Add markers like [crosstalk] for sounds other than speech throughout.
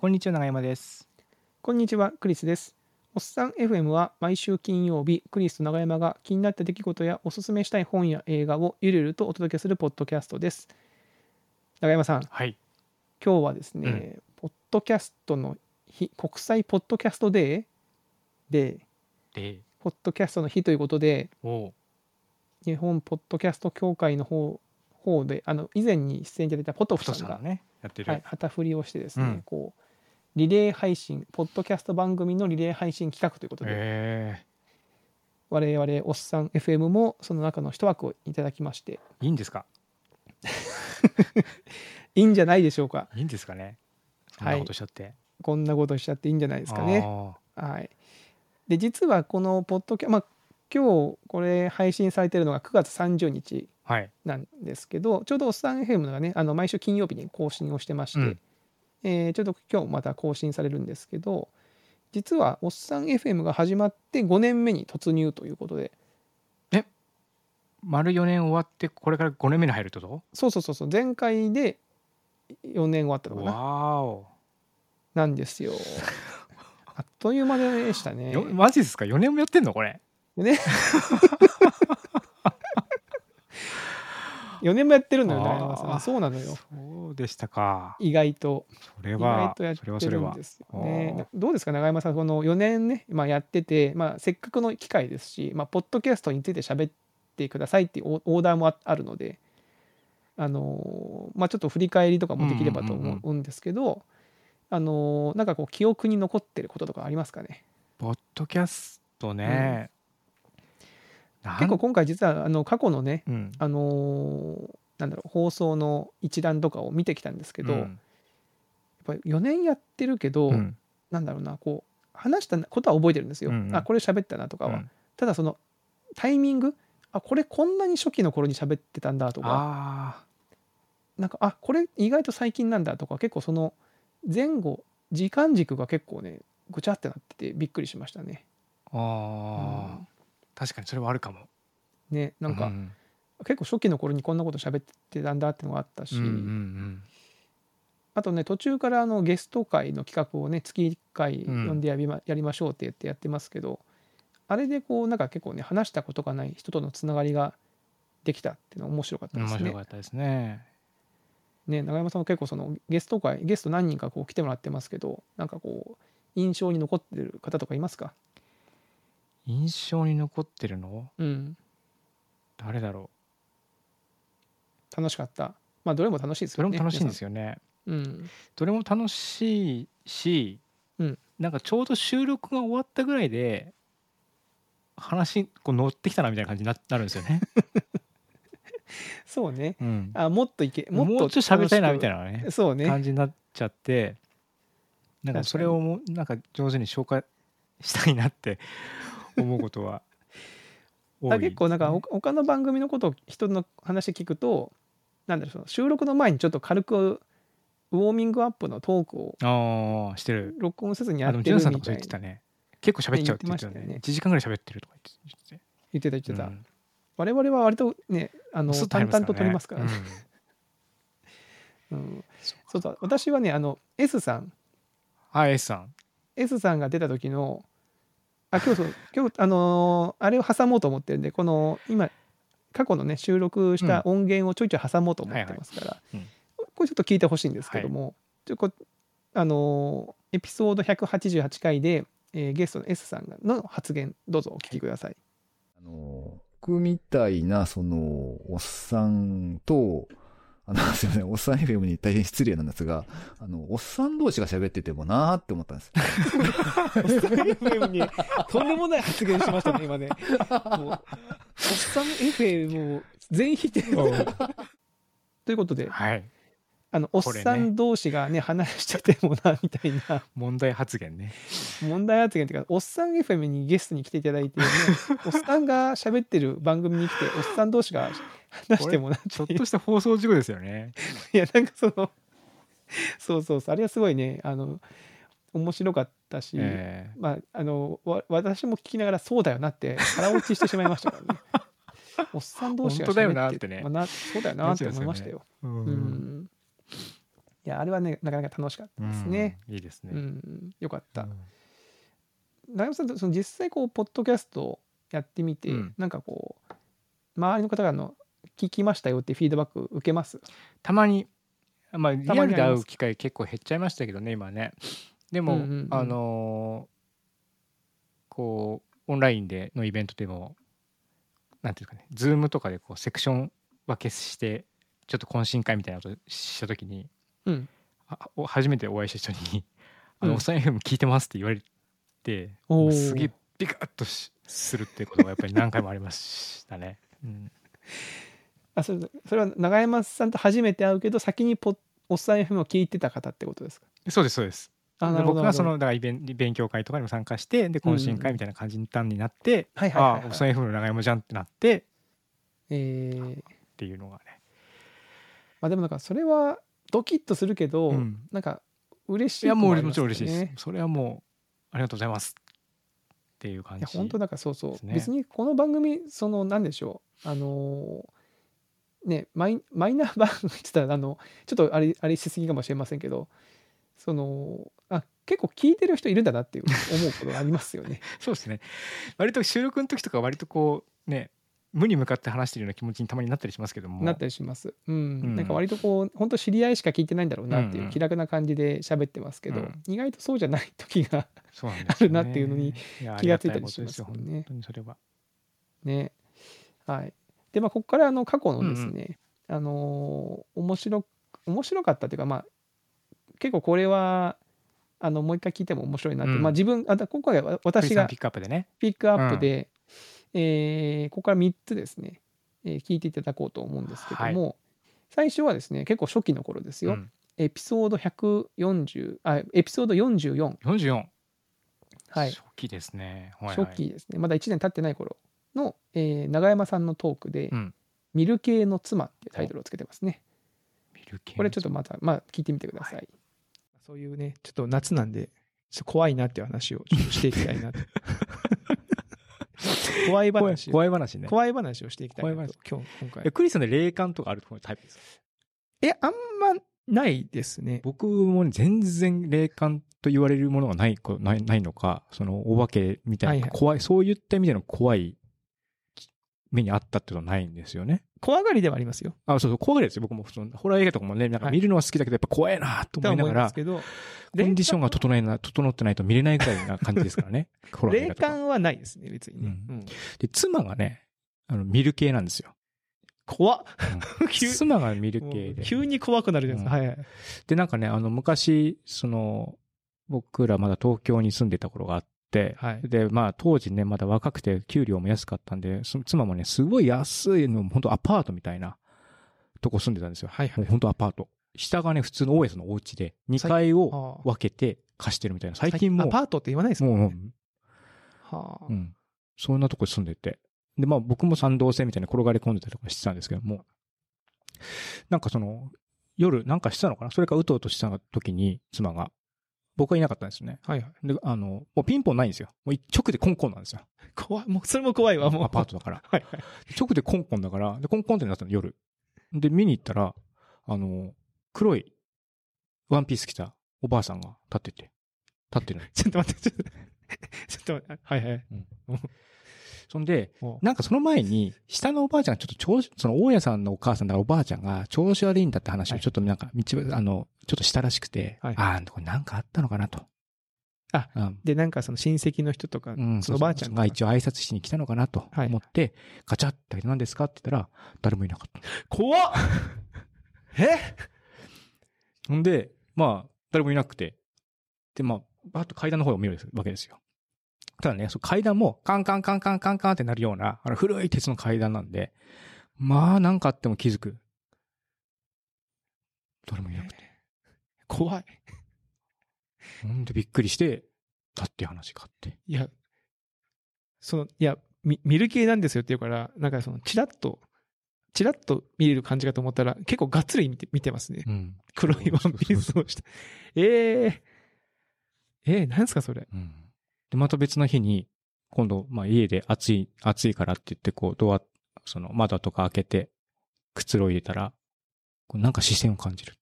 こんにちは長山です。こんにちは、クリスです。おっさん FM は毎週金曜日、クリスと長山が気になった出来事やおすすめしたい本や映画をゆるゆるとお届けするポッドキャストです。長山さん、はい。今日はですね、ポッドキャストの日、国際ポッドキャストデー？で、で、ポッドキャストの日ということで、日本ポッドキャスト協会の方方で、あの以前に出演いただいたポトフ太さんが、さんがね、やってる。はい、旗振りをしてですね、うんこうリレー配信、ポッドキャスト番組のリレー配信企画ということで、え我々おっさん FM もその中の一枠をいただきまして。ー、いいんですか？[laughs] いいんじゃないでしょうか。いいんですかね？そんなことしちゃって。こんなことしちゃっていいんじゃないですかね。あはい、で実はこのポッドキャまあ今日これ配信されてるのが9月30日ーはい。なんですけどちょうどおっさん FM がねあの毎週金曜日に更新をしてまして、うんえーちょうど今日また更新されるんですけど実はおっさん FM が始まって5年目に突入ということで丸4年終わって、これから5年目に入るってこそうそうそうそう前回で4年終わったとのかなわーお。なんですよ。[laughs] あっという間でしたね。よマジですか ?4 年もやってんのこれ？ね [laughs] 4年もやってるのよ、あー長山さん。そうなのよ。そうでしたか。意外と。意それは外、とやっそれはてそれはるんで。すよあねー。どうですか、長山さん、この4年ね、まあ、やってて、まあ、せっかくの機会ですし、まあ、ポッドキャストについて喋ってくださいっていうオオーダーもああるので、あのーまあ、ちょっと振り返りとかもできればとうんうんうん思うんですけど、あのーなんかこう、記憶に残ってることとかありますかね？ポッドキャストね。結構今回実はあの過去のね、うん。あのーなんだろう放送の一覧とかを見てきたんですけど、やっうんぱり4年やってるけど、うん。なんだろうなこう話したことは覚えてるんですよ。うんうん。あこれ喋ったなとかは。うん。ただそのタイミングあこれこんなに初期の頃に喋ってたんだとか。あなんかあこれ意外と最近なんだとか結構その前後時間軸が結構ねぐちゃってなっててびっくりしましたね。ー。あー、確かにそれはあるかも。ねなんか、うん結構初期の頃にこんなこと喋ってたんだってのがあったし、うんうんうんあとね途中からあのゲスト会の企画をね月1回うん呼んでやりま,、やりましょうって言ってやってますけどあれでこうなんか結構ね話したことがない人とのつながりができたっていうのは面白かった面ですね。白かったですね。ね長山さんも結構そのゲスト会ゲスト何人かこう来てもらってますけどなんかこう印象に残ってる方とかいますか？印象に残ってるの？うん。誰だろ楽しかった。まあどれも楽しいですよねうどれも楽しいんですよ、よね。うん、どれも楽しいし、うん。なんかちょうど収録が終わったぐらいで話こう乗ってきたなみたいな感じにななるんですよね。[laughs] そうね。うん、あもっといけもうちょっと喋りたいなみたいななねそうね。感じになっちゃってなんかそれをもうなんか上手に消化したいなって思うことは多いあ結構なんかほ他の番組のことを人の話聞くとなんだろうその収録の前にちょっと軽くウォーミングアップのトークをしてる。録音せずにやってるみたいな。ンさんとかそう言ってたね。結構喋っちゃうって言ってたよね。ね言ってましたよね。1時間ぐらい喋ってるとか言ってて言ってた言ってた、うん。我々は割とねあの淡々と撮りますから。ね、うん。[laughs] そうそう。私はねあの S さん。はい S さん。S さんが出た時のあ今日そう今日あのーあれを挟もうと思ってるんでこの今過去のね収録した音源をちょいちょい挟もうと思ってますから、はいはい。うん。これちょっと聞いてほしいんですけども、ちょこあのーエピソード188回で、えーゲストの S さんの発言どうぞお聞きください。あの、僕みたいな、その、おっさんと、あの、[laughs] すいません、おっさん FM に大変失礼なんですが、あの、おっさん同士が喋っててもなーって思ったんです。FM にとんでもない発言しましたね、今ね。もうおっさん FM を全否定。ということで、はいあのおっさん同士がね話しててもなみたいな問題発言ね問題発言っていうかおっさん FM にゲストに来ていただいて、ね、おっさんが喋ってる番組に来ておっさん同士が [laughs] 話してもなっていう。ちょっとした放送事故ですよね。[laughs] いやなんかそのそうそうそうあれはすごいねあの面白かったし、えまああのわ私も聞きながらそうだよなって腹落ちしてしまいましたからね。[laughs] おっさん同士が本当だよな喋ってね。まあなそうだよなって思いましたよ。ーううん。ん。いやあれはねなかなか楽しかったですね。うんいいですね。うん、よかった。うん。長山さんとその実際こうポッドキャストやってみて、うん。なんかこう周りの方からの聞きましたよってフィードバック受けます？たまに、まあ、リたアルで会う機会結構減っちゃいましたけどね、今ね。でも、うんうんうん。あのーこう、オンラインでのイベントでも、なんていうかね、ズームとかでこうセクション分けして、ちょっと懇親会みたいなことしたときに、うん。あお初めてお会いした人に「あの、うんおっさん FM 聞いてます」って言われて、うすげえビカッとしするっていうことがやっぱり何回もありましたね。うんあそれそれは長山さんと初めて会うけど先にポッおっさん FM を聞いてた方ってことですか？そうですそうです。であなるほど僕がそのだからイベン勉強会とかにも参加してで懇親会みたいな感じになって、はいはいはいはい。ああおっさん FM の長山じゃんってなってえー。ていうのがね。まあでもなんかそれはドキッとするけど、うん。なんか嬉しいやいとありますもうもちろん嬉しいです。それはもうありがとうございますっていう感じ。いや本当だからそうそう、別にこの番組そのなんでしょう。あのーねマイマイナー番組って言ったらあのちょっとあれあれしすぎかもしれませんけどそのあ結構聞いてる人いるんだなっていう思うことがありますよね。[laughs] そうですね。割と収録の時とか割とこうね無に向かって話してるような気持ちにたまになったりしますけども。なったりします。うん。うんなんか割とこう本当知り合いしか聞いてないんだろうなってうんいううん気楽な感じで喋ってますけど、うん意外とそうじゃない時がある [laughs] なっていうのにや気がついたりしますもんね本当にそれは。ね。はい。でまあここからあの過去のですね、あのー面白面白かったというかまあ結構これはあのもう一回聞いても面白いなって、うん。まあ自分あだ今回は私がピックアップでね。ピックアップで、えーここから3つですね、えー聞いていただこうと思うんですけども、最初はですね結構初期の頃ですよ、うん。エピソード140あエピソード44、44。はい、初期ですね。はいはい。初期ですね。まだ1年経ってない頃の、えー永山さんのトークでうん「ミル系の妻」っていうタイトルをつけてますね。ミル系のこれちょっとまたまあ聞いてみてください、そういうねちょっと夏なんでちょっと怖いなっていう話をちょっとしていきたいなと。[laughs] 怖い話。を怖い話ね。怖い話をしていきたいな怖いと今日今回。えクリスさんで霊感とかあるタイプですか？えあんまないですね。僕もね全然霊感と言われるものがないこないないのか、そのお化けみたいな、はいはい。怖い、そういった意味での怖い目にあったってことはないんですよね。怖がりではありますよ。あ、そうそう、怖がりですよ。僕もそのホラー映画とかもね、なんかはい見るのは好きだけど、やっぱ怖いなと思いながら、思いコンディションが整えな、整ってないと見れないぐらいな感じですからね。ホラー映霊画とか感はないですね別にね、うん。うん。で、妻がね、あの、見る系なんですよ。怖っ。うん。[laughs] 急妻が見る系で。急に怖くなるじゃないですか、うん。はいはいで、なんかね、あの、昔、その、僕らまだ東京に住んでた頃があって、はいで、まあ、当時ね、まだ若くて、給料も安かったんで、その妻もね、すごい安いの、本当アパートみたいなとこ住んでたんですよ。はいはい本当アパート。下がね、普通の大家さんのお家で、2階を分けて貸してるみたいな。最近もう、アパートって言わないですもんもう、ねはあうん。そんなとこに住んでて。で、まあ僕も賛同性みたいに転がり込んでたりとかしてたんですけども、なんかその、夜なんかしてたのかな？それかうとうとした時に妻が、僕はいなかったんですよね。はいはいで、あの、もうピンポンないんですよ。もう直でコンコンなんですよ。怖いもうそれも怖いわもうアパートだから。[laughs] はいはい直でコンコンだから、で、コンコンってなったの夜。で、見に行ったら、あの、黒いワンピース着たおばあさんが立ってて、立ってるの。[laughs] ちょっと待ってちょっとちょっと待ってはいはい [laughs] そんで、お。なんかその前に、下のおばあちゃんがちょっと調子、その大家さんのお母さんだからおばあちゃんが調子悪いんだって話をちょっとなんか道、あの、ちょっとしたらしくて、はい。ああ、これなんかあったのかなと。あうん、でなんかその親戚の人とか、うん、そのおばあちゃんが一応挨拶しに来たのかなとはい。思って、ガチャって何ですかって言ったら、誰もいなかった。怖っ。[laughs] え？ほんで、まあ、誰もいなくて、で、まあ、バーッと階段の方を見るわけですよ。ただね、その階段もカンカンカンカンカンカンってなるような、あの古い鉄の階段なんで、まあ、なんかあっても気づく。誰もいなくて。怖いほんでびっくりして、だって話があって。いやそのいやみ見る系なんですよって言うからなんかそのチラッとチラッと見れる感じかと思ったら結構がっつり見て見てますねうん。黒いワンピースをしてえええー、なんすかそれうん。で、また別の日に、今度、まあ家で暑い、暑いからって言って、こう、ドア、その窓とか開けて、くつろいでたら、こうなんか視線を感じる。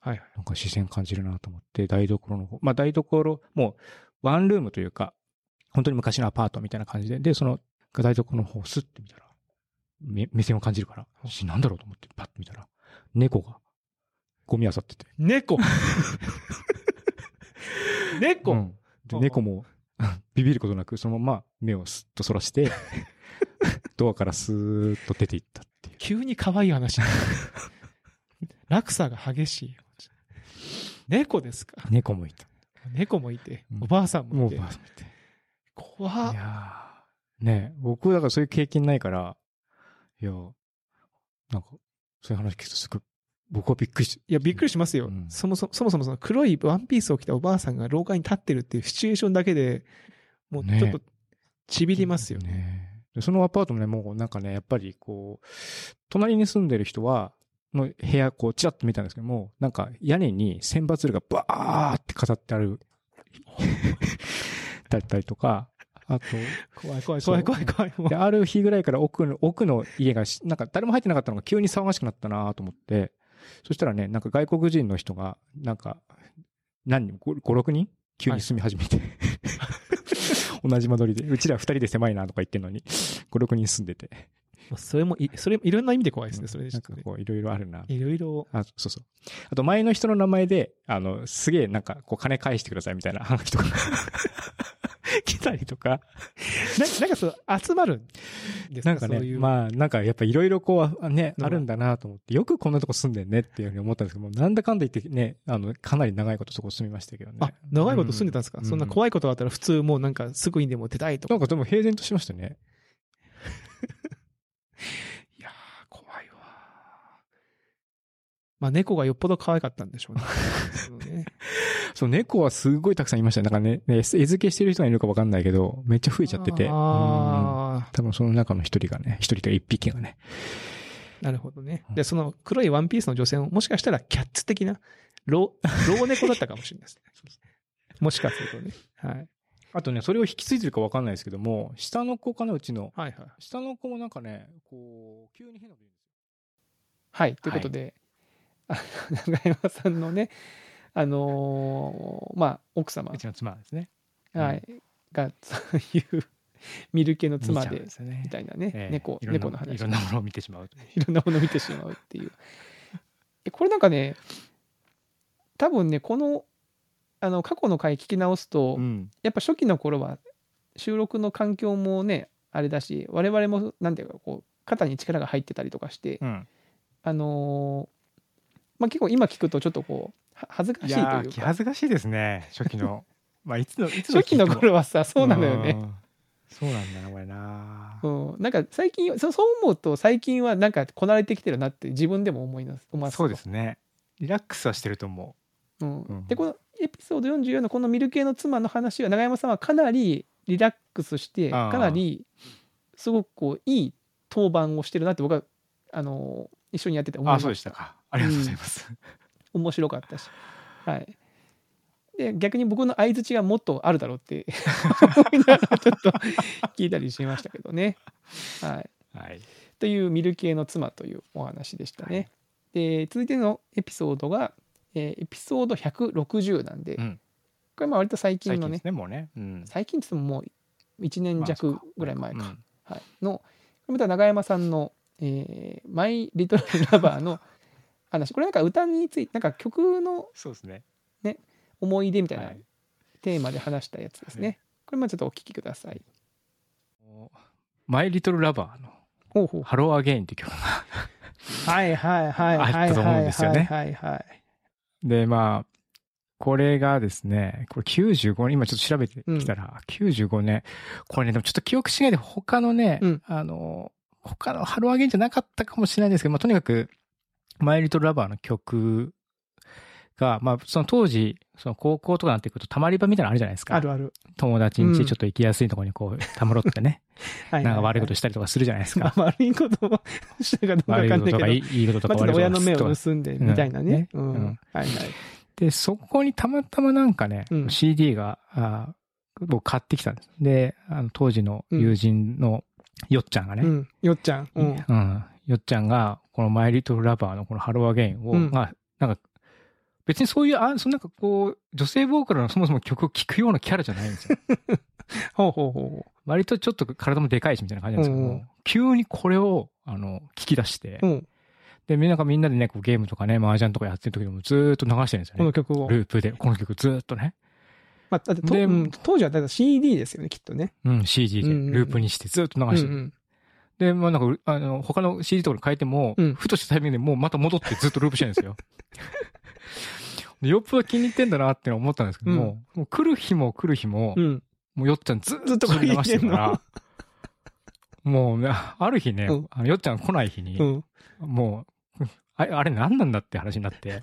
はい。なんか視線感じるなと思って、台所の方、まあ台所、もうワンルームというか、本当に昔のアパートみたいな感じで、で、その台所の方をスッて見たら、目目線を感じるから、しなんだろうと思ってパッと見たら、猫がゴミ漁ってて。猫 [laughs] 猫、うんであ猫も [laughs] ビビることなく、そのまま目をスッとそらして、[laughs] ドアからスーッと出ていったっていう。急に可愛い話。落差が激しい。猫ですか？猫もいた。猫もいてう、んおばあさんもいて。ばあさんもいて。怖っいやーねえ僕だからそういう経験ないから、いや、なんか、そういう話聞くとすごい、僕はびっくりしいや、びっくりしますよ。うんそもそも、そもそもその黒いワンピースを着たおばあさんが廊下に立ってるっていうシチュエーションだけで、もうねちょっと、ちびりますよね。ね。でそのアパートもね、もうなんかね、やっぱりこう、隣に住んでる人は、の部屋、こう、ちらっと見たんですけども、なんか屋根に千羽鶴がバーって飾ってある、[laughs] だったりとか、あと、怖い怖い怖い怖い怖い。で、ある日ぐらいから奥の、奥の家がし、なんか誰も入ってなかったのが急に騒がしくなったなと思って、そしたらね、なんか外国人の人が、なんか、何人、5、6人？急に住み始めて、[laughs] 同じ間取りで、うちら2人で狭いなとか言ってんのに、5、6人住んでて、それもい、それもいろんな意味で怖いですね、それね。なんかこう、いろいろあるな。いろいろ、あ、そうそう。あと前の人の名前で、あの、すげえなんか、こう、金返してくださいみたいな話とか、[laughs] [laughs] 来たりとか、[laughs] ななんかそう、集まるんですなんかね、そういう。まあ、なんかやっぱいろいろこう、あね、あるんだなと思って、よくこんなとこ住んでんねっていうふうに思ったんですけども、なんだかんだ言ってね、あの、かなり長いことそこ住みましたけどね。あ、長いこと住んでたんですか、うそんな怖いことがあったら普通もうなんかすぐにでも出たいとか。なんかでも平然としましたね。[laughs] いやー、怖いわ。まあ猫がよっぽど可愛かったんでしょうね。そ [laughs] うねそう、猫はすごいたくさんいましたね。なんかね、ね餌付けしてる人がいるかわかんないけど、めっちゃ増えちゃってて。うんあ多分その中の一人がね、一人というか一匹がね。あ、なるほどね。で、その黒いワンピースの女性ももしかしたらキャッツ的な老、老猫だったかもしれないですね。[laughs] もしかするとね。はい。あとね、それを引き継いでるかわかんないですけども、下の子かな、うちの。はいはい。下の子もなんかね、こう、急に変なこと言うんですよ。はい。ということで、あ長山さんのね、あのーまあ、奥様う、ちの妻ですね。はい、が、そういう見る系の妻で、みたいなね、ええ猫、猫の話。いろんなものを見てしまうとい [laughs] ろんなものを見てしまうっていう。えこれなんかね、多分ね、この、あの、過去の回聞き直すと、ん。やっぱ初期の頃は収録の環境もね、あれだし、我々も、なんていうか、こう、肩に力が入ってたりとかして、うん。あのーまあ結構今聞くとちょっとこう、は恥ずかしいというか、恥ずかしいですね、初期の。[laughs] まあ、いつの、いつの初期の頃はさ、そうなのよね。うん。そうなんだな、これな。うん、なんか最近そうそう思うと最近はなんかこなれてきてるなって自分でも思います思いますそうですね。リラックスはしてると思うんうんでこのエピソード44のこのミル系の妻の話は永山さんはかなりリラックスしてかなりすごくこういい当番をしてるなって僕はあの一緒にやっててう。あ、思いまそうでしたか。ありがとうございます。面白かったし。はい。で逆に僕の相づちがもっとあるだろうって思いながらちょっと聞いたりしましたけどね。はい。はい。というミル系の妻というお話でしたね。で続いてのエピソードが、えーエピソード160なんで、うん。これまあ割と最近のね最近ですね、もうね。うん。最近って言ってももう1年弱ぐらい前か、うん。はい、のこれまた永山さんの、えーマイ・リトル・ラバー」の話これなんか歌についてなんか曲のそうですね。思い出みたいなはいテーマで話したやつですね。はこれまあちょっとお聞きください。 My Little Lover の Hello, Again って曲が。[laughs] はいはいはいはいあったと思うんですよねはいはいはい。で、まあ、これがですね、これ95年、今ちょっと調べてきたら、95年、これね、でもちょっと記憶違いで他のね、うんあの、他の Hello, Again じゃなかったかもしれないんですけど、まあ、とにかく、 My Little Lover の曲が、まあ、その当時、その高校とかなってくると、たまり場みたいなのあるじゃないですか。あるある。友達んうん家ちょっと行きやすいところにこう、たむろってね、[laughs] はなんか悪いことしたりとかするじゃないですか。[laughs] まあ悪いことをしたかどうかかんないけど、こととかいいいいこととか悪いこと親の目を盗んでみたいなね。うんん。ううんはいはい。で、そこにたまたまなんかね、うん CD が、あ僕買ってきたんです。で、あの当時の友人のよっちゃんがね、うんうん。よっちゃん。うん。よっちゃんが、この My Little Lover のこの Hello, Again を、うんまあ、なんか、別にそういう、あ、そのなんかこう、女性ボーカルのそもそも曲を聴くようなキャラじゃないんですよ。[laughs] ほうほうほうほ割とちょっと体もでかいしみたいな感じなんですけども、うんうん急にこれを、あの、聞き出して、う。うん。で、みんながみんなでね、こうゲームとかね、麻雀とかやってる時でもずーっと流してるんですよね。この曲を。ループで、この曲ずーっとね。まあ、だって当時はだから CD ですよね、きっとね。うん、CD で、ループにしてずーっと流してる。うんうんで、まあなんか、あの、他の CD とかに変えても、うん。ふとしたタイミングでもうまた戻ってずっとループしてるんですよ。[laughs] でよっぽど気に入ってんだなって思ったんですけども、もう来る日も来る日も、うん。もうよっちゃんずずっとっとそれ流してるから、もうね、ある日ね、うん。あのよっちゃん来ない日に、うん。もう、あれ、あれ何なんだって話になって、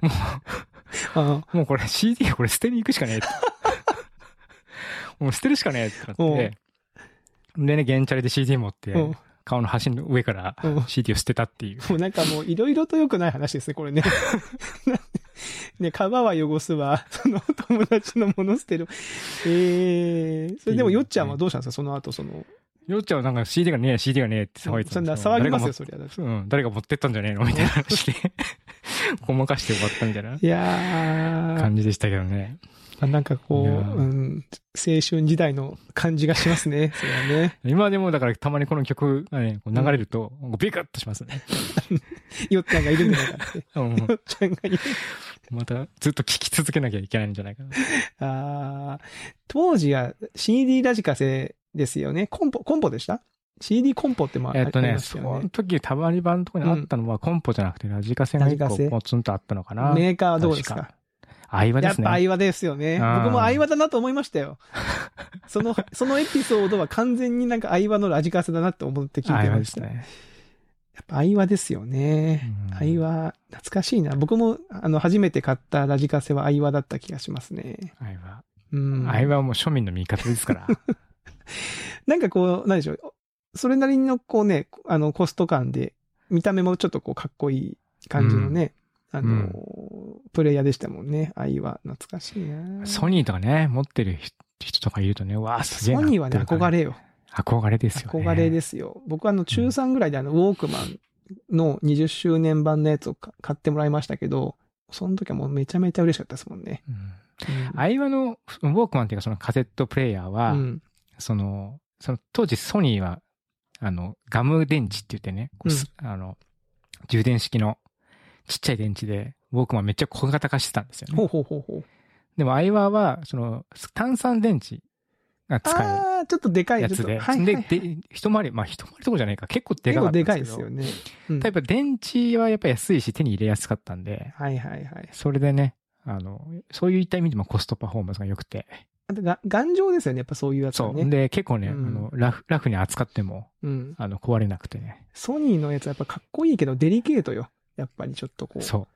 もあう、もうこれ CD これ捨てに行くしかねえ。[laughs] もう捨てるしかねえってなって、でね、ゲンチャリで CD 持って、うん顔の端の上からうん CD を捨てたっていう。もうなんかもういろいろと良くない話ですね、これね。[laughs] ね、川は汚すわ、[laughs] その友達のもの捨てる。えー、それでもよっちゃんはどうしたんですか、その後、その。よっちゃんはなんか CD がねえ、CD がねえって騒いでたんですよ騒ぎますよ、誰そりゃ。うん、誰が持ってったんじゃねえの？みたいな話で、[laughs] ごまかして終わったみたいないやー、感じでしたけどね。あなんかこう、うん、青春時代の感じがしますね、[laughs] それはね。今でもだからたまにこの曲がね、こう流れると、ビクッとしますね。よっちゃんがいるんじゃないかって。[laughs] うんよっちゃんがいる。またずっと聴き続けなきゃいけないんじゃないかな。あー当時は CD ラジカセですよね。コンポ、コンポでした ?CD コンポってもあえっとね、ありましそたよねの時たまり版のとこにあったのはコンポじゃなくてラジカセが一個ポツンとあったのかな。メーカーはどうですか？確相場ですね。やっぱ相場ですよね。僕も相場だなと思いましたよ。[laughs] その、そのエピソードは完全になんか相場のラジカセだなって思って聞いてました。ね。やっぱ相場ですよね。うん相場、懐かしいな。僕も、あの、初めて買ったラジカセは相場だった気がしますね。相場。うん。相場はもう庶民の味方ですから。[laughs] なんかこう、なんでしょう。それなりのこうね、あの、コスト感で、見た目もちょっとこう、かっこいい感じのね、あの、うんプレイヤーでしたもんね。愛は懐かしいな。ソニーとかね、持ってる人とかいるとね、うわあ、すげえな。ソニーはね、憧。れよ。憧れですよね。憧れですよ。僕はあの、中3ぐらいであの、ウォークマンの20周年版のやつをか買ってもらいましたけど、その時はもうめちゃめちゃ嬉しかったですもんね。うん。うん相場のウォークマンっていうかそのカセットプレイヤーは、うん。その、その当時ソニーは、あの、ガム電池って言ってね、こうすあの、充電式のちっちゃい電池で、ウォークマンめっちゃ小型化してたんですよね。ほうほうほうほう。でも、アイワーは、その、炭酸電池が使えるああ、ちょっとでかいやつで、はいはいはいで、で、一回り、まあ一回りとこじゃないか、結構でかかったでんですけど。かいですよね。うんやっぱ電池はやっぱ安いし手に入れやすかったんで、はいはいはい。それでね、あの、そういった意味でもコストパフォーマンスが良くて。あとが頑丈ですよね、やっぱそういうやつそう。で、結構ね、うんあの、ラフ、ラフに扱っても、うん。あの、壊れなくてね。ソニーのやつはやっぱかっこいいけどデリケートよ。やっぱりちょっとこう。そ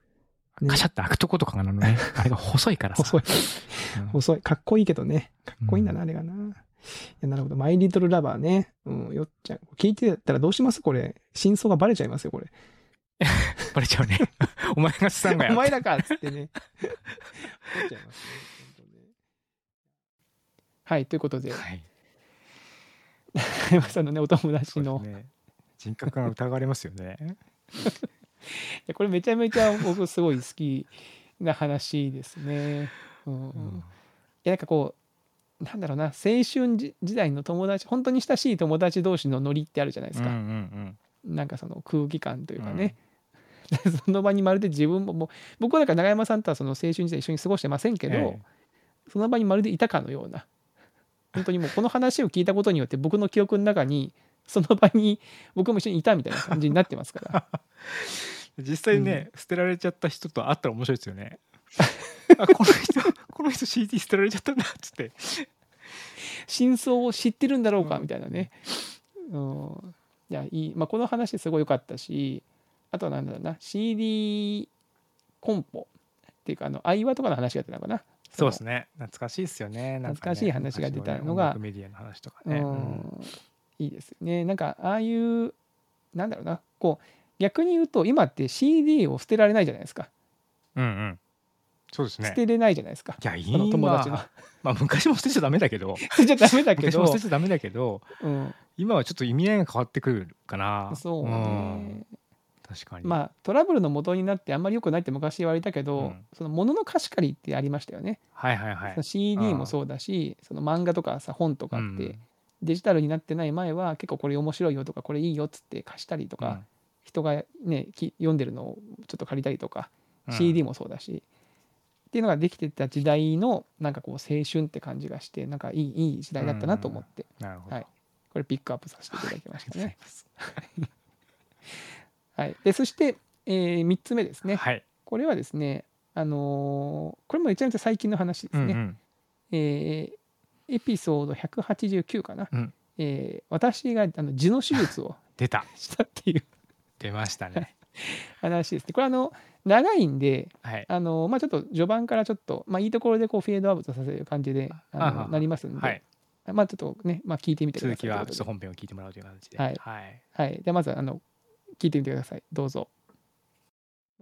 う。ねカシャって開くとことかがのね、[laughs] あれが細いからさ。細い。うん細い。かっこいいけどね。かっこいいんだな、あれがな。いや、なるほど。マイリトルラバーね。うん、よっちゃん。聞いてたらどうしますこれ？真相がバレちゃいますよ、これ。[laughs] バレちゃうね。[laughs] お前が資産がやお前らかっつってね。バレちゃいますね。ねはい、ということで、はい。山さんのね、お友達の、ね。人格が疑われますよね。[laughs] これめちゃめちゃ僕すごい好きな話ですね。うん。うん。いやなんかこうなんだろうな青春時時代の友達本当に親しい友達同士のノリってあるじゃないですか、うんうんなんかその空気感というかね、[laughs] その場にまるで自分ももう僕はなんか永山さんとはその青春時代一緒に過ごしてませんけど、え。その場にまるでいたかのような。本当にもうこの話を聞いたことによって僕の記憶の中にその場に僕も一緒にいたみたいな感じになってますから [laughs] 実際ね、捨てられちゃった人と会ったら面白いですよね。[laughs] あ、この人、この人 CD 捨てられちゃったんだっつって。真相を知ってるんだろうかうんみたいなね。うん、いやいい、まあ、この話すごい良かったしあとはなんだろうな CD コンポっていうかあの相話とかの話が出たのかな。そうですね。懐かしいですよね。ね懐かしい話が出たのがメディアの話とかうね。んいいですよね。なんかああいうなんだろうなこう逆に言うと今って CD を捨てられないじゃないですか。うんうん。そうですね。捨てれないじゃないですか。いや、その友達の今、[laughs] まあ昔も捨てちゃダメだけど、[laughs] 捨てちゃダメだけ昔もど捨てちゃダメだけど、うん、今はちょっと意味合いが変わってくるかな。そううんね。確かに。まあトラブルの元になってあんまり良くないって昔言われたけど、うんその物の貸し借りってありましたよね。はいはいはい。CD もそうだし、その漫画とかさ本とかって、うんデジタルになってない前は結構これ面白いよとかこれいいよっつって貸したりとか、人がねき読んでるのをちょっと借りたりとか、うん CD もそうだしっていうのができてた時代のなんかこう青春って感じがしてなんかいいいい時代だったなと思って、なるほど。はいこれピックアップさせていただきましたね。す。はい、でそして、え3つ目ですね、はい。これはですね、あのーこれもめちゃめちゃ最近の話ですね。うんうんえーエピソード189かな、うんえー私があの痔の手術を [laughs] 出た。したっていう出ましたね。話ですね。これあの長いんで、はい。あのまあ、ちょっと序盤からちょっと、まあ、いいところでこうフェードアウトさせる感じであのなりますんで、はい。まあ、ちょっとね、まあ、聞いてみてください続きはちょっと本編を聞いてもらうという形で。はいはい。ではい、でまずあの聞いてみてください。どうぞ。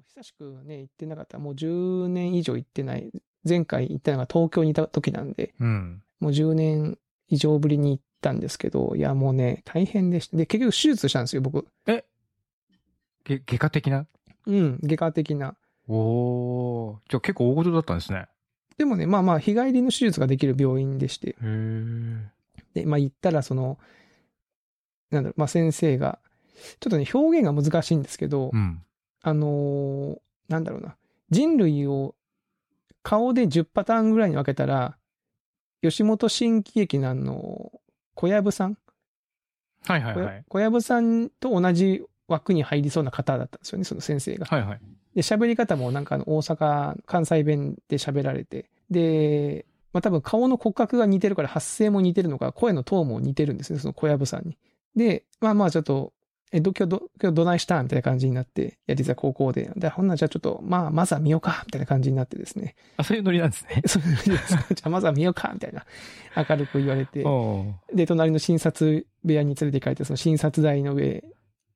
久しくね、行ってなかった。もう10年以上行ってない。前回行ったのが東京にいた時なんで、うん。もう10年以上ぶりに行ったんですけど、いや、もうね、大変でした。で、結局手術したんですよ、僕。げ外科的な？うん、外科的な。おお。じゃあ結構大事だったんですね。でもね、まあまあ、日帰りの手術ができる病院でして。で、まあ行ったら、その、なんだろう、まあ先生が、ちょっとね、表現が難しいんですけど、うん。あのーなんだろうな、人類を顔で10パターンぐらいに分けたら、吉本新喜劇のあの、小籔さん、はいはいはい。小籔さんと同じ枠に入りそうな方だったんですよね、その先生が。はいはい。で、喋り方もなんかあの大阪、関西弁で喋られて、で、まあ多分顔の骨格が似てるから発声も似てるのか、声のトーンも似てるんですね、その小籔さんに。で、まあまあちょっと、え、ど、今日ど、今日どないしたみたいな感じになって、いや、実は高校で。で、ほんならじゃあちょっと、まあ、まずは見ようかみたいな感じになってですね。あ、そういうノリなんですね。[laughs] そういう感じです。[laughs] じゃあまずは見ようかみたいな、明るく言われて。で、隣の診察部屋に連れて行かれて、その診察台の上、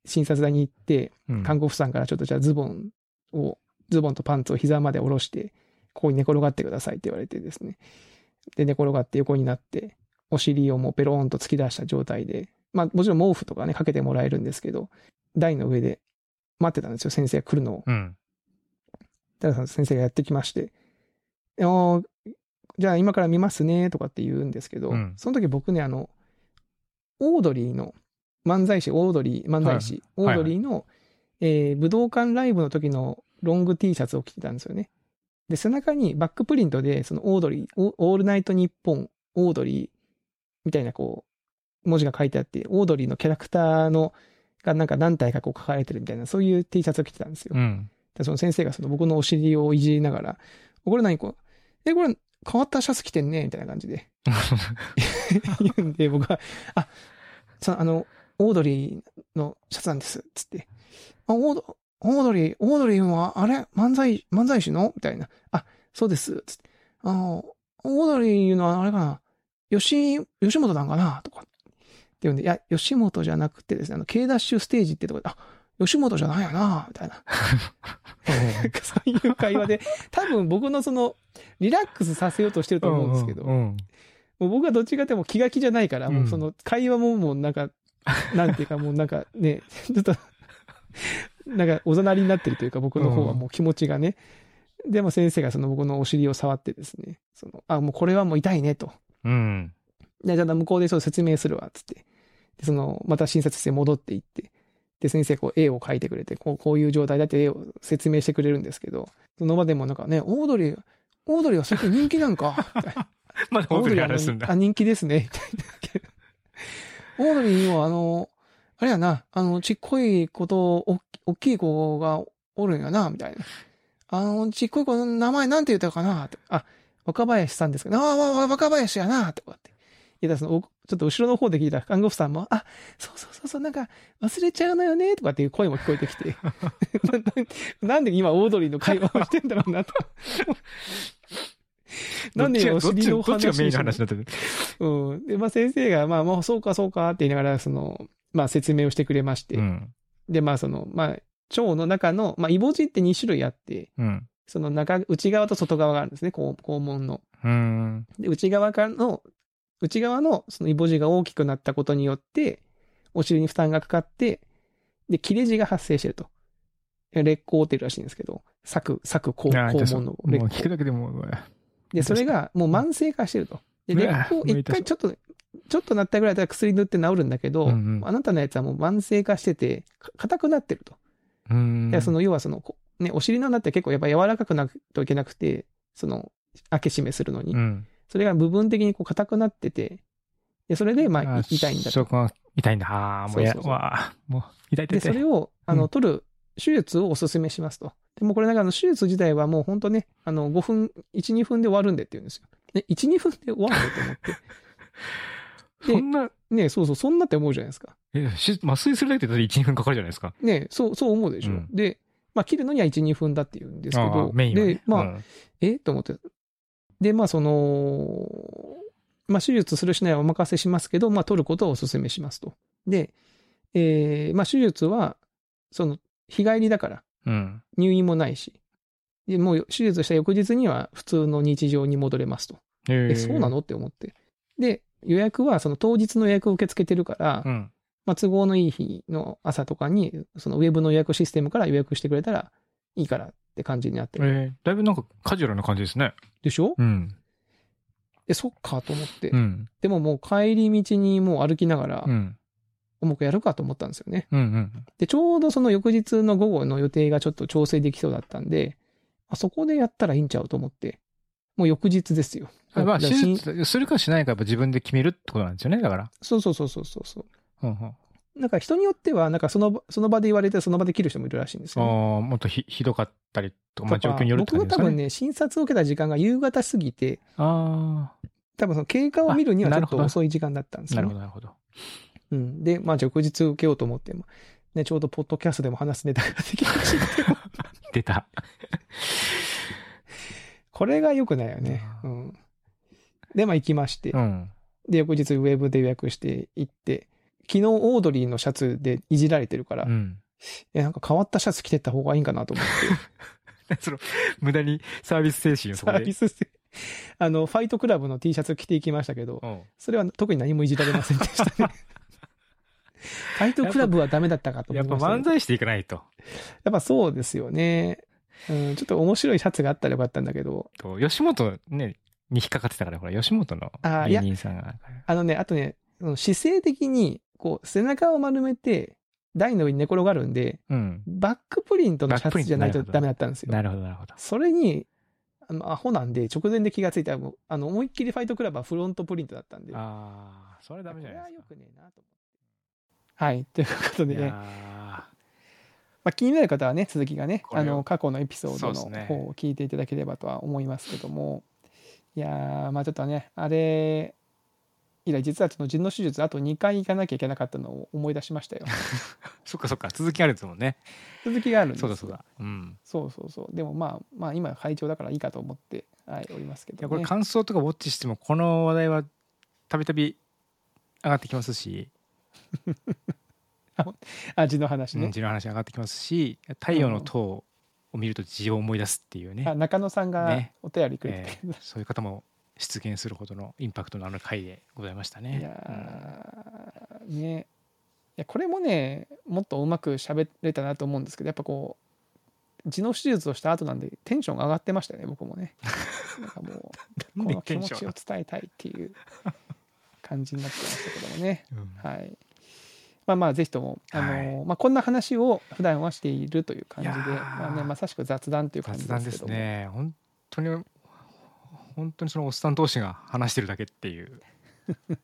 診察台に行って、うん看護婦さんからちょっとじゃあズボンを、ズボンとパンツを膝まで下ろして、ここに寝転がってくださいって言われてですね。で、寝転がって横になって、お尻をもうペローンと突き出した状態で、まあもちろん毛布とかね、かけてもらえるんですけど、台の上で待ってたんですよ、先生が来るのを。うん。ただ先生がやってきまして、じゃあ今から見ますねとかって言うんですけど、うんその時僕ね、あの、オードリーの漫才師、オードリー、漫才師、オはいードリーの、えー武道館ライブの時のロング T シャツを着てたんですよね。で、背中にバックプリントで、そのオードリー、オオールナイトニッポン、オードリーみたいなこう、文字が書いてあって、オードリーのキャラクターの、がなんか何体かこう書かれてるみたいな、そういう T シャツを着てたんですよ。うん。でその先生がその僕のお尻をいじりながら、これ何こう、え、これ変わったシャツ着てんねみたいな感じで言うんで、僕は、あ、そのあの、オードリーのシャツなんです、つって。あ、オード、オードリー、オードリーは、あれ漫才、漫才師の？みたいな。あ、そうです、つって。あ、オードリーのはあれかな吉、吉本なんかな？とか。って言うんで、いや、吉本じゃなくてですね、あの、K ダッシュステージってとこで、あ、吉本じゃないよなみたいな。[laughs] そういう会話で、多分僕のその、リラックスさせようとしてると思うんですけど、うん。もう僕はどっちかってもう気が気じゃないから、うんもうその会話ももうなんか、[laughs] なんていうかもうなんかね、ちょっと、[laughs] なんかおざなりになってるというか僕の方はもう気持ちがね。でも先生がその僕のお尻を触ってですね、その、あ、もうこれはもう痛いねと。うん。で、じゃあ向こうでそう説明するわ、つって。で、その、また診察室に戻っていって、で、先生こう絵を描いてくれて、こう、こういう状態だって絵を説明してくれるんですけど、その場でもなんかね、オードリー、オードリーは最近人気なんか？[laughs] まだオードリー話すんだ。あ、人気ですね。みたいな。オードリーには、あの、あれやな、あの、ちっこい子と、お大きい子がおるんやな、みたいな。あの、ちっこい子の名前なんて言ったかな？って。あ、若林さんですか？ああ、わ若林やな、とかって。いや、その、おちょっと後ろの方で聞いた看護婦さんも、あ、そうそうそうそう、なんか忘れちゃうのよね、とかっていう声も聞こえてきて。な [laughs] なんで今オードリーの会話をしてんだろうなと。[laughs] なんでお尻のどっちがどっちがメインの話話になってる？うん。で、まあ先生が、まあ、まあ、そうか、そうかって言いながら、その、まあ説明をしてくれまして。うん。で、まあその、まあ、腸の中の、まあ、イボ痔って2種類あって、うん。その中、内側と外側があるんですね、肛肛門の。うん。で、内側からの、内側のそのイボ痔が大きくなったことによって、お尻に負担がかかって、で、切れ痔が発生してると。劣行っていうらしいんですけど、作、作肛門のもう劣行。聞くだけでもで、それがもう慢性化してると。で、劣行一回ちょっと、ちょっとなったぐらいだったら薬塗って治るんだけど、うんうんあなたのやつはもう慢性化してて、か硬くなってると。うーん。でその要はその、こね、お尻の穴って結構やっぱ柔らかくなくといけなくて、その、開け閉めするのに、うん。それが部分的にこう硬くなってて、で、それで、まあ、い痛いんだと。痛いんだ。ああ、もうや、そうそうもう、痛い痛で。それを、あの、うん取る手術をお勧めしますと。でもこれなんかあの手術自体はもう本当ね、あの、5分、1、2分で終わるんでって言うんですよ。で、1、2分で終わるんだと思って。[laughs] そんな、ねそうそう、そんなって思うじゃないですか。え、し麻酔するだけでだって1、2分かかるじゃないですか。ねそう、そう思うでしょ。うんで、まあ、切るのには1、2分だって言うんですけあど、あメインはねで、まあ、うんえ？と思って。で、まあ、その、まあ、手術するしないはお任せしますけど、まあ、取ることをお勧めしますと。で、えーまあ、手術は、その、日帰りだから、うん。入院もないし、でもう手術した翌日には普通の日常に戻れますと。ええ、そうなのって思って。で、予約はその当日の予約を受け付けてるから、うん。まあ、都合のいい日の朝とかに、そのウェブの予約システムから予約してくれたらいいからって感じになってる。えー、だいぶなんかカジュアルな感じですね。でしょ？うん。え、そっかと思って。うん。でももう帰り道にもう歩きながら、うん。もうやるかと思ったんですよね。うん。うん。で、ちょうどその翌日の午後の予定がちょっと調整できそうだったんで、あそこでやったらいいんちゃうと思って、もう翌日ですよ。まあ、手術するかしないかやっぱ自分で決めるってことなんですよね、だから。そうそうそうそうそうそう。うんうん。なんか人によっては、なんかその場その場で言われてその場で切る人もいるらしいんですよ、ね。ああ、もっとひひどかったりとか、まあ状況によるって僕が多。分ね、診察を受けた時間が夕方過ぎて、あ多分その経過を見るにはちょっと遅い時間だったんですあ、な。るほど、なるほど。うん。で、まあ、翌日受けようと思っても、ね、ちょうどポッドキャストでも話すネタができたし、[laughs] 出た。[laughs] これが良くないよね。うん。で、まあ行きまして、うん。で、翌日ウェブで予約して行って、昨日オードリーのシャツでいじられてるから、うん。え、なんか変わったシャツ着てった方がいいんかなと思って、[laughs] その、無駄にサービス精神をそサこで。ービスして、あの、ファイトクラブの T シャツ着ていきましたけど、うんそれは特に何もいじられませんでしたね。[laughs] ファイトクラブはダメだったかと思やっぱいましたけど。漫才していかないと。やっぱそうですよね。うん、ちょっと面白いシャツがあったらよかったんだけど、と吉本ね、に引っかかってたから、ほら、吉本の芸人さんが。あのね、あとね、姿勢的に、こう、背中を丸めて、台の上に寝転がるんで、うん。バックプリントのシャツじゃないとダメだったんですよ。なるほど、なるほど。それに、あの、アホなんで、直前で気がついたら、あの、思いっきりファイトクラブはフロントプリントだったんで、ああ、それダメじゃないこれはですか。よくねえなと思って。はい、ということでね、まあ、気になる方はね、続きがね、あの、過去のエピソードの方を聞いていただければとは思いますけども、いやー、まあちょっとね、あれ、以来、実はその腎の手術、あと2回行かなきゃいけなかったのを思い出しましたよ。ー [laughs] そっかそっか、続きあるんですもんね。続きがあるんですよそうだそうだ。うん。そうそうそう。でもまあ、まあ今、会長だからいいかと思って、はい、おりますけいや、ど、ね。これ感想とかウォッチしても、この話題はたびたび上がってきますし、[laughs] 味の話ね。うん、字の話上がってきますし、太陽の塔を見ると字を思い出すっていうね、あ中野さんがねお便りくれてえーそういう方も出現するほどのインパクトのある回でございましたね。いやーね。いやこれもねもっとうまく喋れたなと思うんですけどやっぱこう痔の手術をした後なんでテンション上がってましたね僕もね。なんかもう [laughs] この気持ちを伝えたいっていう感じになってましたけどもね。うん。はい。まあまあぜひともあのー、はい。まあ、こんな話を普段はしているという感じでまあね、まさしく雑談という感じですけども。ね。本当に本当にそのおっさん同士が話してるだけっていう。[laughs]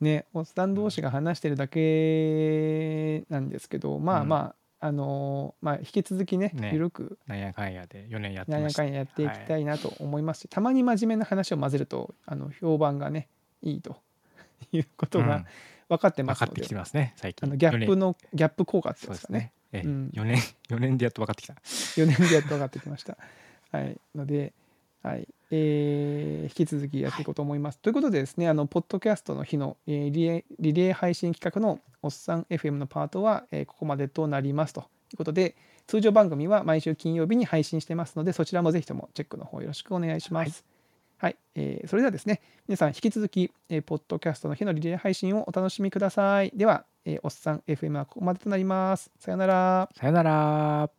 ねおっさん同士が話してるだけなんですけど、まあうん。まああのーまあ引き続きねね。ゆるく。なんやかんやで4年やってなんや。かんややっていきたいなと思いますし、たまに真面目な話を混ぜるとあの評判がねいいと。[laughs] いうことがうん。分かってま分かっすので、てきてますね最近。あのギャップ4年。のギャップ効果っていそううんでですかね。えうん4年4年でやっと分かってきた。[laughs] 4年でやっと分かってきました。はい、ので、はいえー引き続きやっていこうと思います。ということでですね、あのポッドキャストの日の、えーリレーリレー配信企画のおっさん FM のパートは、えーここまでとなりますということで、通常番組は毎週金曜日に配信してますので、そちらもぜひともチェックの方よろしくお願いします。はい、えーそれではですね、皆さん引き続き、えーポッドキャストの日のリレー配信をお楽しみください。では、えーおっさん FM はここまでとなります。さよなら。さよなら。